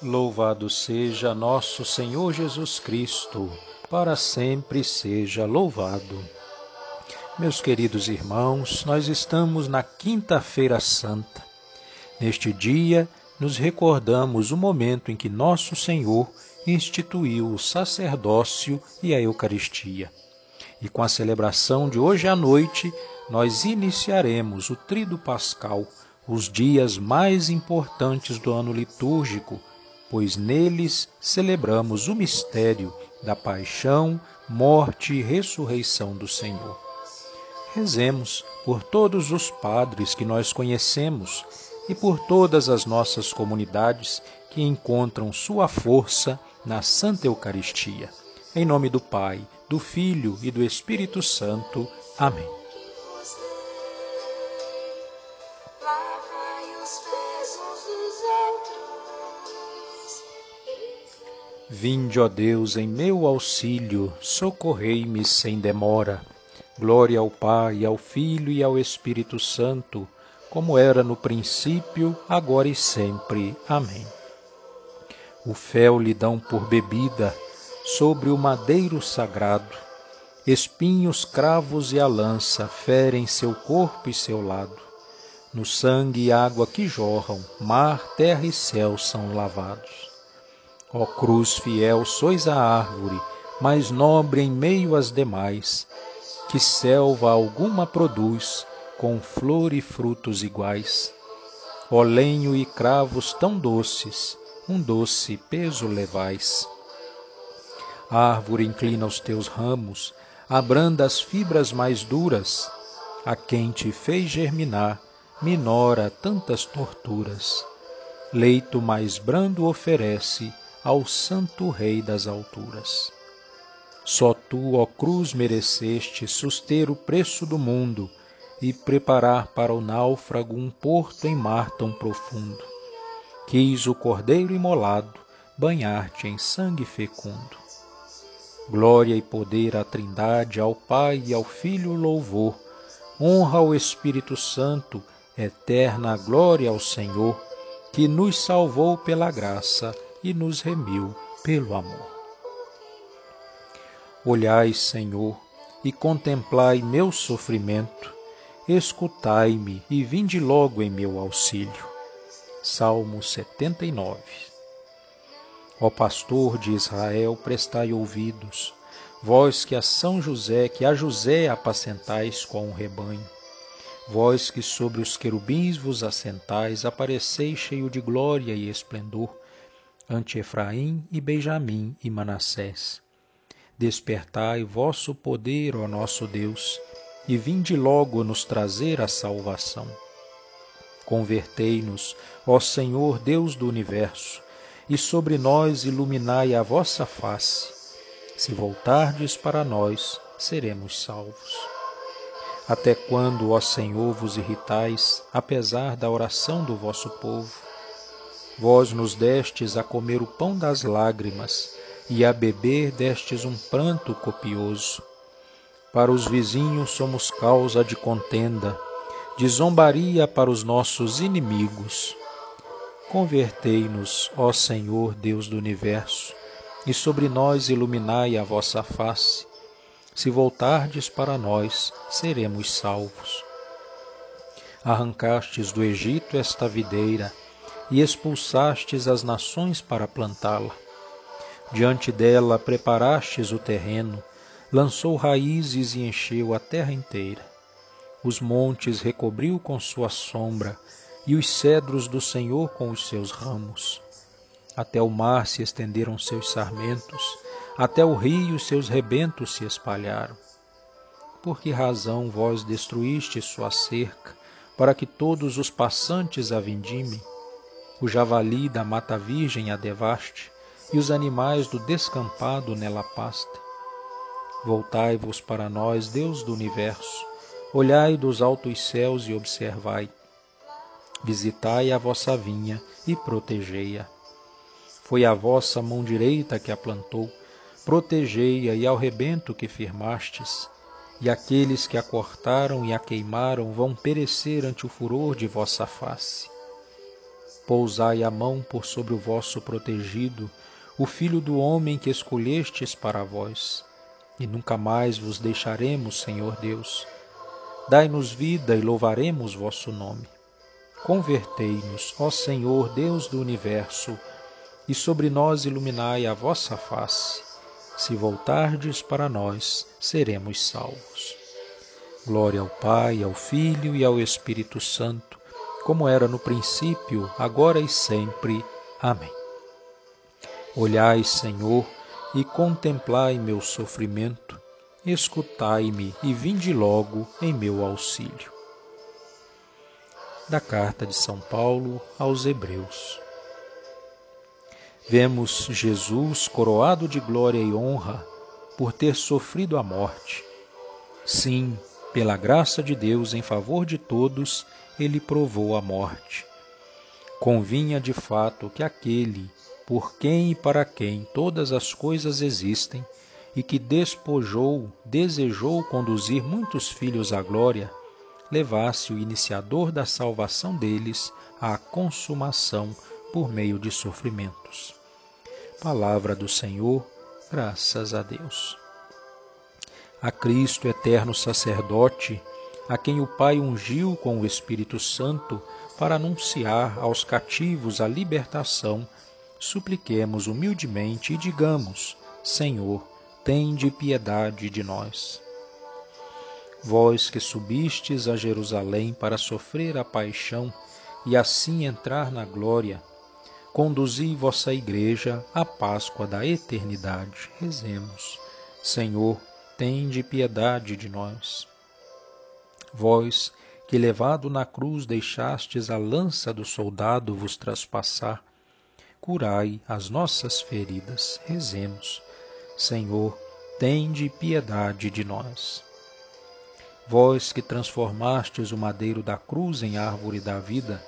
Louvado seja nosso Senhor Jesus Cristo, para sempre seja louvado. Meus queridos irmãos, nós estamos na Quinta-feira Santa. Neste dia, nos recordamos o momento em que nosso Senhor instituiu o sacerdócio e a Eucaristia. E com a celebração de hoje à noite, nós iniciaremos o Trido Pascal, os dias mais importantes do ano litúrgico, pois neles celebramos o mistério da paixão, morte e ressurreição do Senhor. Rezemos por todos os padres que nós conhecemos e por todas as nossas comunidades que encontram sua força na Santa Eucaristia. Em nome do Pai, do Filho e do Espírito Santo. Amém. Vinde, ó Deus, em meu auxílio, socorrei-me sem demora. Glória ao Pai, ao Filho e ao Espírito Santo, como era no princípio, agora e sempre. Amém. O fel lhe dão por bebida, sobre o madeiro sagrado. Espinhos, cravos e a lança ferem seu corpo e seu lado. No sangue e água que jorram, mar, terra e céu são lavados. Ó cruz fiel, sois a árvore mais nobre em meio às demais, que selva alguma produz, com flor e frutos iguais. Ó lenho e cravos tão doces, um doce peso levais. Árvore inclina os teus ramos, abranda as fibras mais duras, a quem te fez germinar, minora tantas torturas. Leito mais brando oferece, ao Santo Rei das alturas. Só tu, ó cruz, mereceste suster o preço do mundo e preparar para o náufrago um porto em mar tão profundo. Quis o cordeiro imolado banhar-te em sangue fecundo. Glória e poder à Trindade, ao Pai e ao Filho louvor, honra ao Espírito Santo, eterna glória ao Senhor, que nos salvou pela graça e nos remiu pelo amor. Olhai, Senhor, e contemplai meu sofrimento, escutai-me e vinde logo em meu auxílio. Salmo 79 Ó pastor de Israel, prestai ouvidos, vós que a São José, que a José apacentais com um rebanho. Vós que sobre os querubins vos assentais, apareceis cheio de glória e esplendor, ante Efraim e Benjamim e Manassés. Despertai vosso poder, ó nosso Deus, e vinde logo nos trazer a salvação. Convertei-nos, ó Senhor Deus do universo, e sobre nós iluminai a vossa face. Se voltardes para nós, seremos salvos. Até quando, ó Senhor, vos irritais, apesar da oração do vosso povo? Vós nos destes a comer o pão das lágrimas, e a beber destes um pranto copioso. Para os vizinhos somos causa de contenda, de zombaria para os nossos inimigos. Convertei-nos, ó Senhor Deus do universo, e sobre nós iluminai a vossa face. Se voltardes para nós, seremos salvos. Arrancastes do Egito esta videira, e expulsastes as nações para plantá-la. Diante dela preparastes o terreno, lançou raízes e encheu a terra inteira. Os montes recobriu com sua sombra, e os cedros do Senhor com os seus ramos. Até o mar se estenderam seus sarmentos, até o rio seus rebentos se espalharam. Por que razão vós destruíste sua cerca, para que todos os passantes a vindimem? O javali da mata virgem a devaste, e os animais do descampado nela pastem. Voltai-vos para nós, Deus do universo, olhai dos altos céus e observai. visitai a vossa vinha e protegei-a. Foi a vossa mão direita que a plantou, protegei-a e ao rebento que firmastes, e aqueles que a cortaram e a queimaram vão perecer ante o furor de vossa face. Pousai a mão por sobre o vosso protegido, o filho do homem que escolhestes para vós, e nunca mais vos deixaremos, Senhor Deus. Dai-nos vida e louvaremos vosso nome. Convertei-nos, ó Senhor Deus do universo, e sobre nós iluminai a vossa face. Se voltardes para nós, seremos salvos. Glória ao Pai, ao Filho e ao Espírito Santo, como era no princípio, agora e sempre. Amém. Olhai, Senhor, e contemplai meu sofrimento, escutai-me e vinde logo em meu auxílio da carta de São Paulo aos Hebreus. Vemos Jesus coroado de glória e honra por ter sofrido a morte. Sim, pela graça de Deus em favor de todos, ele provou a morte. Convinha de fato que aquele por quem e para quem todas as coisas existem e que despojou, desejou conduzir muitos filhos à glória, levasse o iniciador da salvação deles à consumação por meio de sofrimentos. Palavra do Senhor, graças a Deus. A Cristo, eterno sacerdote, a quem o Pai ungiu com o Espírito Santo para anunciar aos cativos a libertação, supliquemos humildemente e digamos: Senhor, tende piedade de nós. Vós que subistes a Jerusalém para sofrer a paixão e assim entrar na glória, conduzi vossa igreja à Páscoa da eternidade. Rezemos. Senhor, tende piedade de nós. Vós que levado na cruz deixastes a lança do soldado vos traspassar, curai as nossas feridas. Rezemos. Senhor, tende piedade de nós. Vós que transformastes o madeiro da cruz em árvore da vida,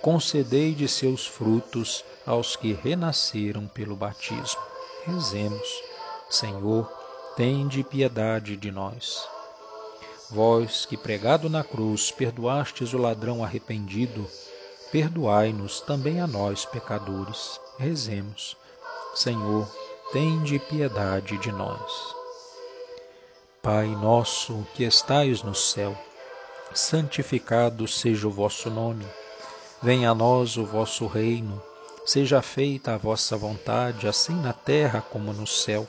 concedei de seus frutos aos que renasceram pelo batismo. Rezemos, Senhor, tende piedade de nós. Vós que pregado na cruz perdoastes o ladrão arrependido, perdoai-nos também a nós, pecadores. Rezemos, Senhor, tende piedade de nós. Pai nosso que estais no céu, santificado seja o vosso nome. Venha a nós o vosso reino. Seja feita a vossa vontade, assim na terra como no céu.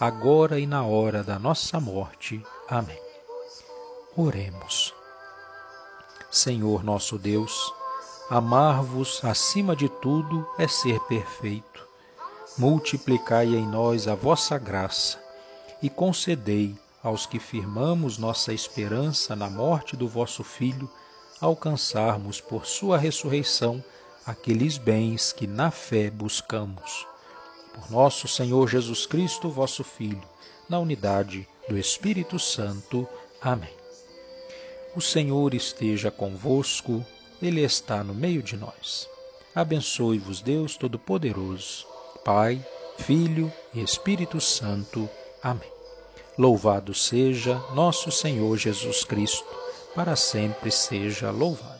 agora e na hora da nossa morte. Amém. Oremos. Senhor nosso Deus, amar-vos acima de tudo é ser perfeito. Multiplicai em nós a vossa graça e concedei aos que firmamos nossa esperança na morte do vosso Filho, alcançarmos por sua ressurreição aqueles bens que na fé buscamos. Por nosso Senhor Jesus Cristo, vosso Filho, na unidade do Espírito Santo. Amém. O Senhor esteja convosco, Ele está no meio de nós. Abençoe-vos, Deus Todo-Poderoso, Pai, Filho e Espírito Santo. Amém. Louvado seja nosso Senhor Jesus Cristo, para sempre seja louvado.